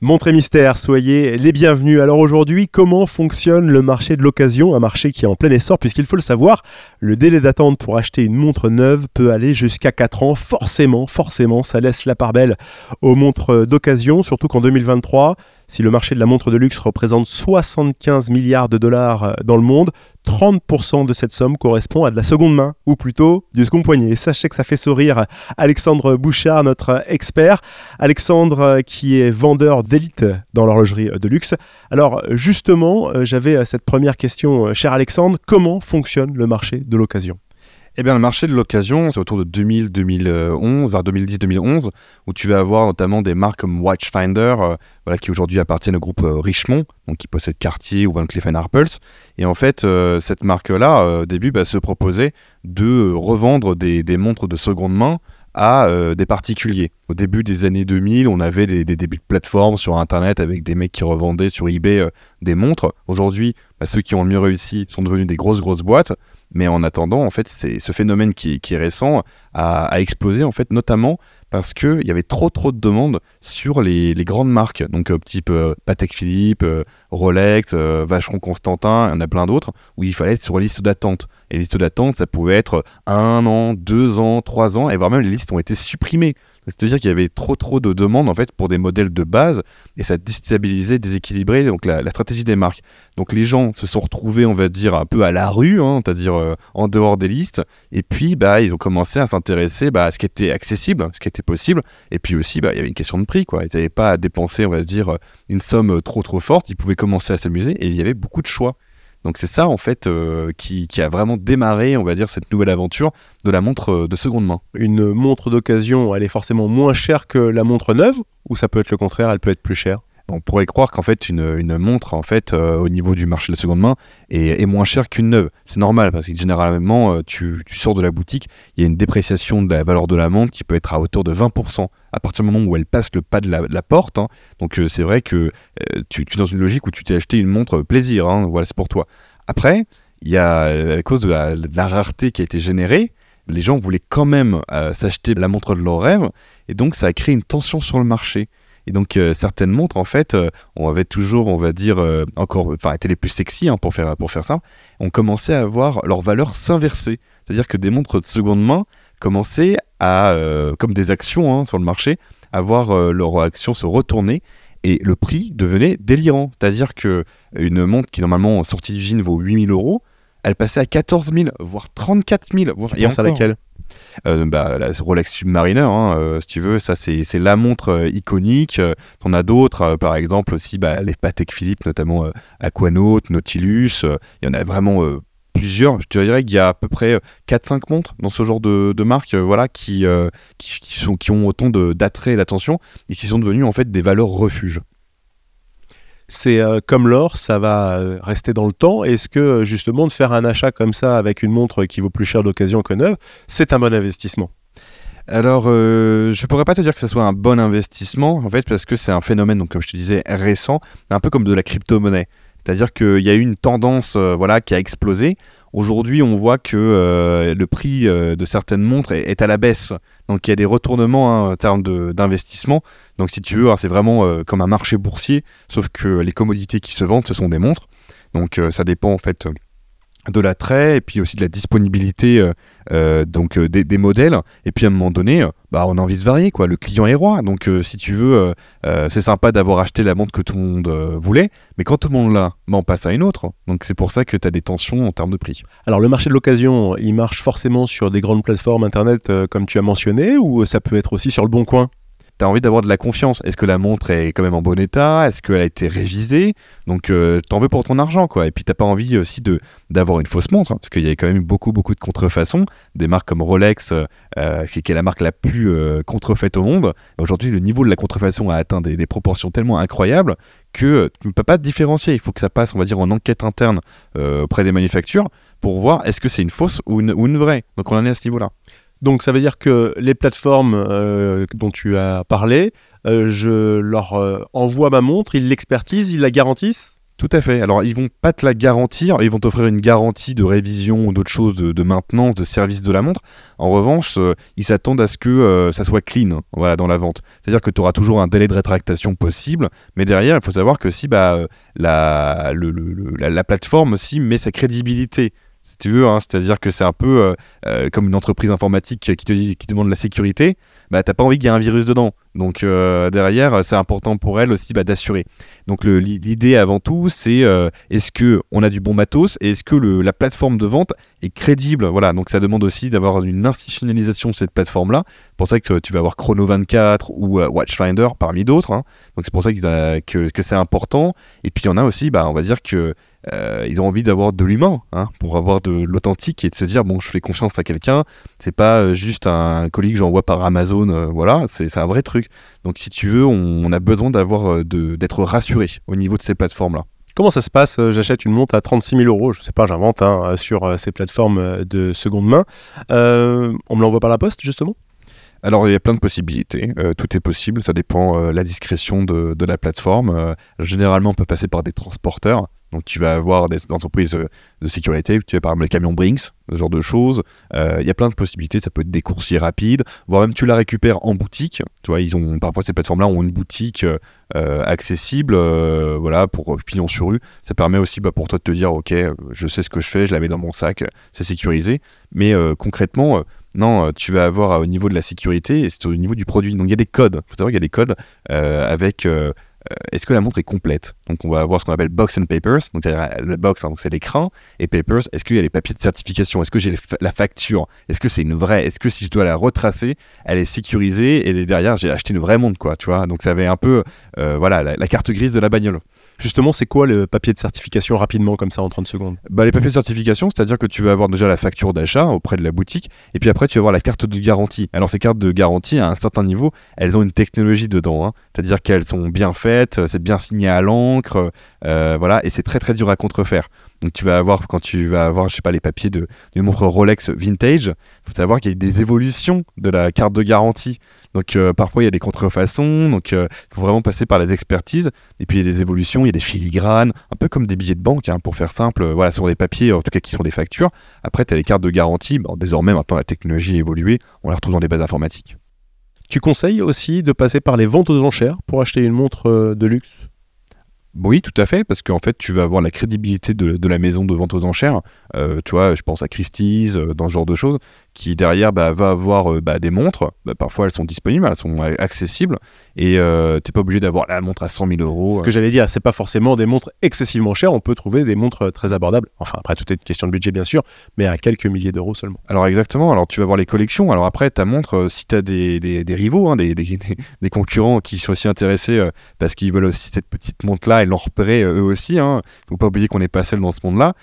Montre et mystère, soyez les bienvenus. Alors aujourd'hui, comment fonctionne le marché de l'occasion? Un marché qui est en plein essor, puisqu'il faut le savoir, le délai d'attente pour acheter une montre neuve peut aller jusqu'à 4 ans. Forcément, forcément, ça laisse la part belle aux montres d'occasion, surtout qu'en 2023, si le marché de la montre de luxe représente 75 milliards de dollars euh, dans le monde, 30% de cette somme correspond à de la seconde main, ou plutôt du second poignet. Et sachez que ça fait sourire Alexandre Bouchard, notre expert. Alexandre euh, qui est vendeur d'élite dans l'horlogerie de luxe. Alors justement, euh, j'avais cette première question, cher Alexandre, comment fonctionne le marché de l'occasion? Eh bien, le marché de l'occasion, c'est autour de 2000-2011, vers 2010-2011, où tu vas avoir notamment des marques comme Watchfinder, euh, qui aujourd'hui appartiennent au groupe euh, Richemont, donc qui possède Cartier ou Van Cleef Arpels. Et en fait, euh, cette marque-là, au début, bah, se proposait de revendre des, montres de seconde main à des particuliers. Au début des années 2000, on avait des, débuts de plateformes sur Internet avec des mecs qui revendaient sur eBay des montres. Aujourd'hui, bah, ceux qui ont le mieux réussi sont devenus des grosses, grosses boîtes. Mais en attendant, en fait, c'est ce phénomène qui, est récent a, explosé, en fait, notamment parce qu'il y avait trop trop de demandes sur les, grandes marques, donc euh, type euh, Patek Philippe, euh, Rolex, Vacheron Constantin, il y en a plein d'autres, où il fallait être sur liste d'attente. Et les listes d'attente, ça pouvait être un an, deux ans, trois ans, et voire même les listes ont été supprimées. C'est-à-dire qu'il y avait trop trop de demandes en fait pour des modèles de base et ça déstabilisait, déséquilibrait donc la, stratégie des marques. Donc les gens se sont retrouvés, on va dire, un peu à la rue, hein, c'est-à-dire euh, en dehors des listes. Et puis bah ils ont commencé à s'intéresser bah, à ce qui était accessible, ce qui était possible. Et puis aussi bah, il y avait une question de prix quoi. Ils n'avaient pas à dépenser, on va dire, une somme trop trop forte. Ils pouvaient commencer à s'amuser et il y avait beaucoup de choix. Donc c'est ça en fait euh, qui, a vraiment démarré, on va dire, cette nouvelle aventure de la montre euh, de seconde main. Une montre d'occasion, elle est forcément moins chère que la montre neuve, ou ça peut être le contraire, elle peut être plus chère? On pourrait croire qu'en fait une, montre en fait euh, au niveau du marché de la seconde main est, moins chère qu'une neuve. C'est normal parce que généralement euh, tu, sors de la boutique, il y a une dépréciation de la valeur de la montre qui peut être à hauteur de 20% à partir du moment où elle passe le pas de la, porte. Hein. Donc euh, c'est vrai que tu, es dans une logique où tu t'es acheté une montre plaisir. Hein. Voilà, c'est pour toi. Après, il y a à cause de la, rareté qui a été générée, les gens voulaient quand même s'acheter la montre de leur rêve et donc ça a créé une tension sur le marché. Et donc euh, certaines montres, en fait, euh, on avait toujours, on va dire, euh, encore, enfin, étaient les plus sexy hein, pour faire pour faire ça. On commençait à voir leur valeur s'inverser, c'est-à-dire que des montres de seconde main commençaient à, comme des actions hein, sur le marché, à voir leur action se retourner et le prix devenait délirant. C'est-à-dire que une montre qui normalement sortie d'usine vaut 8000 euros, elle passait à 14 000, voire 34 000. Et on à laquelle euh, bah, la Rolex Submariner, hein, euh, si tu veux, c'est la montre euh, iconique. T'en as d'autres, par exemple aussi bah, les Patek Philippe, notamment Aquanaut, Nautilus. Il y en a vraiment plusieurs. Je te dirais qu'il y a à peu près 4-5 montres dans ce genre de, de marque voilà, qui ont autant d'attrait et d'attention et qui sont devenues en fait des valeurs refuges c'est euh, comme l'or, ça va euh, rester dans le temps. Est-ce que euh, justement de faire un achat comme ça avec une montre qui vaut plus cher d'occasion que neuve, c'est un bon investissement? Alors, je je pourrais pas te dire que ce soit un bon investissement, en fait, parce que c'est un phénomène, donc comme je te disais, récent, un peu comme de la crypto-monnaie. C'est-à-dire qu'il y a eu une tendance voilà, qui a explosé. Aujourd'hui, on voit que euh, le prix euh, de certaines montres est, à la baisse. Donc il y a des retournements hein, en termes d'investissement. Donc si tu veux, hein, c'est vraiment euh, comme un marché boursier, sauf que les commodités qui se vendent, ce sont des montres. Donc ça dépend en fait de l'attrait et puis aussi de la disponibilité euh, euh, donc euh, des, modèles. Et puis à un moment donné bah on a envie de varier quoi. Le client est roi. Donc si tu veux c'est sympa d'avoir acheté la montre que tout le monde voulait. Mais quand tout le monde l'a bah, on passe à une autre. Donc c'est pour ça que tu as des tensions en termes de prix. Alors le marché de l'occasion il marche forcément sur des grandes plateformes internet comme tu as mentionné ou ça peut être aussi sur le bon coin? Tu as envie d'avoir de la confiance. Est-ce que la montre est quand même en bon état? Est-ce qu'elle a été révisée? Donc, euh, tu en veux pour ton argent, quoi. Et puis, t'as pas envie aussi d'avoir une fausse montre, hein, parce qu'il y a quand même beaucoup, beaucoup de contrefaçons. Des marques comme Rolex, euh, qui, est la marque la plus euh, contrefaite au monde. Aujourd'hui, le niveau de la contrefaçon a atteint des, proportions tellement incroyables que tu ne peux pas te différencier. Il faut que ça passe, on va dire, en enquête interne auprès des manufactures pour voir est-ce que c'est une fausse ou une, ou une vraie. Donc, on en est à ce niveau-là. Donc ça veut dire que les plateformes euh, dont tu as parlé, euh, je leur euh, envoie ma montre, ils l'expertisent, ils la garantissent? Tout à fait. Alors, ils vont pas te la garantir, ils vont t'offrir une garantie de révision ou d'autres choses, de, maintenance, de service de la montre. En revanche, ils s'attendent à ce que ça soit clean voilà, dans la vente. C'est-à-dire que tu auras toujours un délai de rétractation possible, mais derrière, il faut savoir que si bah, la, la, plateforme aussi met sa crédibilité tu veux, hein, c'est-à-dire que c'est un peu comme une entreprise informatique qui te dit, qui demande la sécurité bah, t'as pas envie qu'il y ait un virus dedans. Donc euh, derrière, c'est important pour elle aussi bah, d'assurer. Donc l'idée avant tout, c'est euh, est-ce que on a du bon matos et est-ce que la plateforme de vente est crédible? Voilà, donc ça demande aussi d'avoir une institutionnalisation de cette plateforme-là. C'est pour ça que tu vas avoir Chrono 24 ou euh, Watchfinder parmi d'autres. Hein. Donc c'est pour ça que, que c'est important. Et puis il y en a aussi, bah, on va dire que euh, ils ont envie d'avoir de l'humain hein, pour avoir de l'authentique et de se dire bon je fais confiance à quelqu'un c'est pas euh, juste un colis que j'envoie par Amazon euh, voilà c'est un vrai truc. Donc si tu veux on, a besoin d'avoir d'être rassuré au niveau de ces plateformes là Comment ça se passe J'achète une montre à 36 000 euros, je sais pas, j'invente hein, sur ces plateformes de seconde main. on me l'envoie par la poste justement? Alors il y a plein de possibilités, tout est possible, ça dépend de la discrétion de, de la plateforme. généralement on peut passer par des transporteurs, donc tu vas avoir des entreprises euh, de sécurité, tu vas par exemple les camions Brinks, ce genre de choses. Euh, il y a plein de possibilités, ça peut être des coursiers rapides, voire même tu la récupères en boutique. Tu vois, ils ont parfois ces plateformes-là ont une boutique euh, accessible, voilà, pour pignon sur rue. Ça permet aussi bah, pour toi de te dire, ok, je sais ce que je fais, je la mets dans mon sac, c'est sécurisé. Mais concrètement, non, tu vas avoir au niveau de la sécurité et c'est au niveau du produit. Donc il y a des codes. Il faut savoir qu'il y a des codes avec euh, est-ce que la montre est complète? Donc on va avoir ce qu'on appelle box and papers, donc le box, hein, c'est l'écran, et papers, est-ce qu'il y a les papiers de certification? Est-ce que j'ai la facture? Est-ce que c'est une vraie Est-ce que si je dois la retracer, elle est sécurisée? Et derrière j'ai acheté une vraie montre, quoi, tu vois? Donc ça avait un peu, euh, voilà, la, carte grise de la bagnole. Justement, c'est quoi le papier de certification rapidement comme ça en 30 secondes? Bah, Les papiers de certification, c'est-à-dire que tu vas avoir déjà la facture d'achat auprès de la boutique et puis après tu vas avoir la carte de garantie. Alors ces cartes de garantie, à un certain niveau, elles ont une technologie dedans. Hein. C'est-à-dire qu'elles sont bien faites, c'est bien signé à l'encre, euh, voilà, et c'est très très dur à contrefaire. Donc tu vas avoir, quand tu vas avoir, je sais pas, les papiers de, montre Rolex vintage, il faut savoir qu'il y a des évolutions de la carte de garantie. Donc euh, parfois il y a des contrefaçons, donc il euh, faut vraiment passer par les expertises. Et puis il y a des évolutions, il y a des filigranes, un peu comme des billets de banque, hein, pour faire simple, euh, voilà, sur des papiers, en tout cas qui sont des factures. Après tu as les cartes de garantie, bon, désormais maintenant la technologie a évolué, on les retrouve dans des bases informatiques. Tu conseilles aussi de passer par les ventes aux enchères pour acheter une montre de luxe? Oui, tout à fait, parce qu'en fait, tu vas avoir la crédibilité de, la maison de vente aux enchères. tu vois, je pense à Christie's, dans ce genre de choses qui derrière bah, va avoir euh, bah, des montres. Bah, parfois elles sont disponibles, elles sont euh, accessibles et euh, tu n'es pas obligé d'avoir la montre à 100 000 euros. Ce que j'allais dire, c'est pas forcément des montres excessivement chères. On peut trouver des montres très abordables. Enfin, après, tout est une question de budget bien sûr, mais à quelques milliers d'euros seulement. Alors exactement. Alors tu vas voir les collections. Alors après, ta montre, si tu as des, des, rivaux, hein, des, des, des, concurrents qui sont aussi intéressés parce qu'ils veulent aussi cette petite montre-là et l'ont repéré eux aussi. Il hein. faut pas oublier qu'on n'est pas seul dans ce monde-là.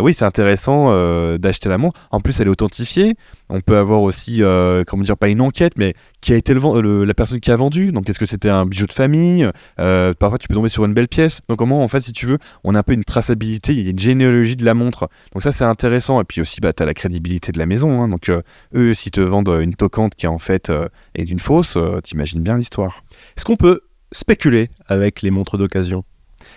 oui, c'est intéressant d'acheter la montre. En plus, elle est authentifiée. On peut avoir aussi, euh, comment dire, pas une enquête, mais qui a été le, la personne qui a vendu. Donc, est-ce que c'était un bijou de famille? Euh, Parfois, tu peux tomber sur une belle pièce. Donc, comment, en fait, si tu veux, on a un peu une traçabilité, il y a une généalogie de la montre. Donc, ça, c'est intéressant. Et puis aussi, bah, tu as la crédibilité de la maison. Hein. Donc, euh, eux, s'ils te vendent une toquante qui, en fait, est d'une fausse, t'imagines bien l'histoire. Est-ce qu'on peut spéculer avec les montres d'occasion?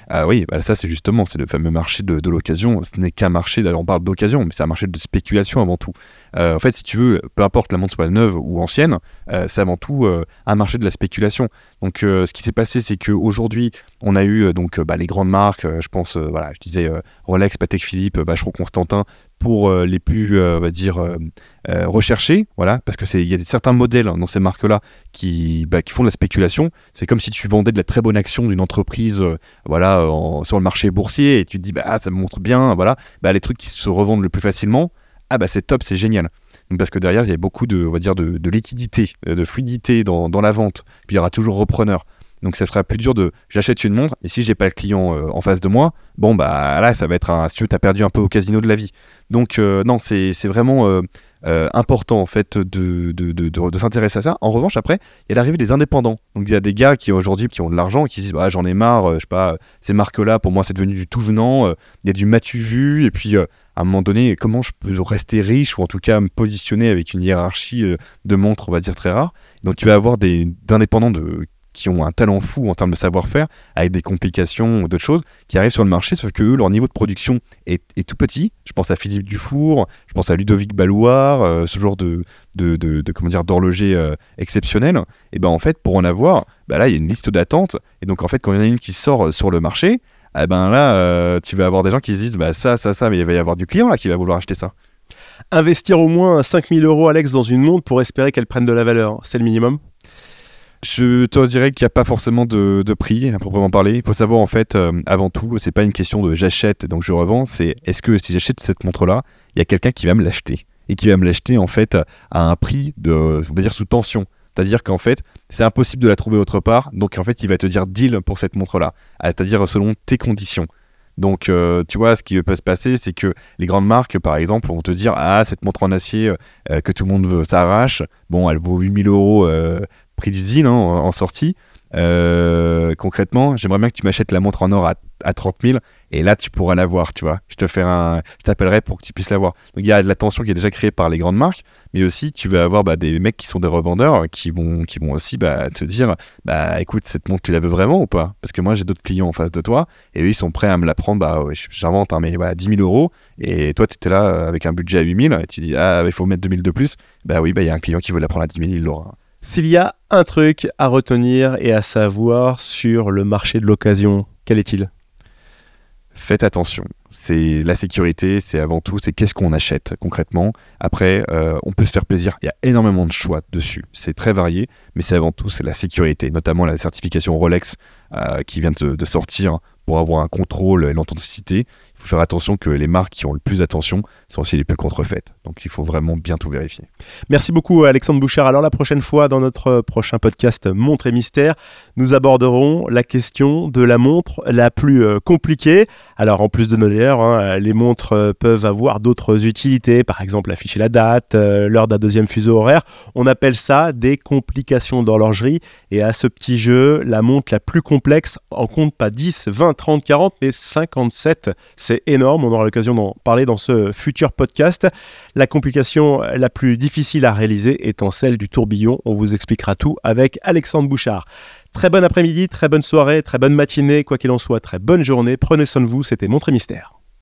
Ah oui, bah ça c'est justement, c'est le fameux marché de, l'occasion. Ce n'est qu'un marché, on parle d'occasion, mais c'est un marché de spéculation avant tout. Euh, en fait, si tu veux, peu importe la montre soit neuve ou ancienne, euh, c'est avant tout euh, un marché de la spéculation. Donc ce qui s'est passé, c'est qu'aujourd'hui, on a eu donc bah, les grandes marques, je pense, voilà, je disais Rolex, Patek Philippe, Vacheron Constantin, pour les plus, on va dire, recherchés, voilà, parce que c'est il y a certains modèles dans ces marques-là qui, bah, qui font de la spéculation. C'est comme si tu vendais de la très bonne action d'une entreprise, voilà, sur le marché boursier et tu te dis bah ça me montre bien, voilà, bah, les trucs qui se revendent le plus facilement, ah bah c'est top, c'est génial. parce que derrière il y a beaucoup de, on va dire, de, liquidité, de fluidité dans, dans, la vente. Puis il y aura toujours repreneur. Donc ça sera plus dur de j'achète une montre et si j'ai pas le client euh, en face de moi, bon bah là ça va être un si tu as perdu un peu au casino de la vie. Donc euh, non, c'est vraiment euh, important en fait de, de, de, s'intéresser à ça. En revanche, après, il y a l'arrivée des indépendants. Donc il y a des gars qui aujourd'hui qui ont de l'argent et qui disent bah, j'en ai marre, je sais pas, ces marques-là pour moi c'est devenu du tout venant. Il y a du matu vu et puis à un moment donné, comment je peux rester riche ou en tout cas me positionner avec une hiérarchie de montres, on va dire très rare? Donc tu vas avoir des indépendants de qui ont un talent fou en termes de savoir-faire, avec des complications ou d'autres choses, qui arrivent sur le marché, sauf que eux, leur niveau de production est, tout petit. Je pense à Philippe Dufour, je pense à Ludovic Balloir, euh, ce genre de, comment dire d'horloger euh, exceptionnel. Et ben en fait, pour en avoir, bah là, il y a une liste d'attente. Et donc en fait, quand il y en a une qui sort sur le marché, eh ben là, tu vas avoir des gens qui se disent, bah ça, ça, ça, mais il va y avoir du client là qui va vouloir acheter ça. Investir au moins 5000 euros, Alex, dans une montre pour espérer qu'elle prenne de la valeur, c'est le minimum? Je te dirais qu'il n'y a pas forcément de, prix à proprement parler. Il faut savoir en fait, euh, avant tout, c'est pas une question de j'achète donc je revends, c'est est-ce que si j'achète cette montre-là, il y a quelqu'un qui va me l'acheter et qui va me l'acheter en fait à un prix de, on va dire sous tension. C'est-à-dire qu'en fait, c'est impossible de la trouver autre part, donc en fait, il va te dire deal pour cette montre-là, c'est-à-dire selon tes conditions. Donc, euh, tu vois, ce qui peut se passer, c'est que les grandes marques, par exemple, vont te dire Ah, cette montre en acier euh, que tout le monde s'arrache, bon, elle vaut 8000 euros prix d'usine hein, en, sortie. Euh, concrètement, j'aimerais bien que tu m'achètes la montre en or à, à 30 000 et là tu pourras la voir, tu vois. Je te ferai un, je t'appellerai pour que tu puisses la voir. Donc il y a de la tension qui est déjà créée par les grandes marques, mais aussi tu vas avoir bah, des mecs qui sont des revendeurs qui vont, qui vont aussi bah, te dire, bah écoute cette montre tu la veux vraiment ou pas? Parce que moi j'ai d'autres clients en face de toi et eux ils sont prêts à me la prendre, bah j'invente, hein, mais voilà 10 000 euros et toi tu étais là euh, avec un budget à 8 000 et tu dis ah il faut mettre 2 000 de plus, bah oui bah il y a un client qui veut la prendre à 10 000, il l'aura. S'il y a un truc à retenir et à savoir sur le marché de l'occasion, quel est-il? Faites attention. C'est la sécurité, c'est avant tout, c'est qu'est-ce qu'on achète concrètement. Après, euh, on peut se faire plaisir. Il y a énormément de choix dessus. C'est très varié, mais c'est avant tout, c'est la sécurité, notamment la certification Rolex euh, qui vient de, sortir pour avoir un contrôle et l'authenticité faut faire attention que les marques qui ont le plus d'attention sont aussi les plus contrefaites. Donc il faut vraiment bien tout vérifier. Merci beaucoup Alexandre Bouchard. Alors la prochaine fois, dans notre prochain podcast Montre et Mystère, nous aborderons la question de la montre la plus euh, compliquée. Alors en plus de nos d'ailleurs, hein, les montres euh, peuvent avoir d'autres utilités, par exemple afficher la date, euh, l'heure d'un deuxième fuseau horaire. On appelle ça des complications d'horlogerie. Et à ce petit jeu, la montre la plus complexe en compte pas 10, 20, 30, 40, mais 57. C'est énorme. On aura l'occasion d'en parler dans ce futur podcast. La complication la plus difficile à réaliser étant celle du tourbillon. On vous expliquera tout avec Alexandre Bouchard. Très bon après-midi, très bonne soirée, très bonne matinée, quoi qu'il en soit, très bonne journée. Prenez soin de vous, c'était Montré Mystère.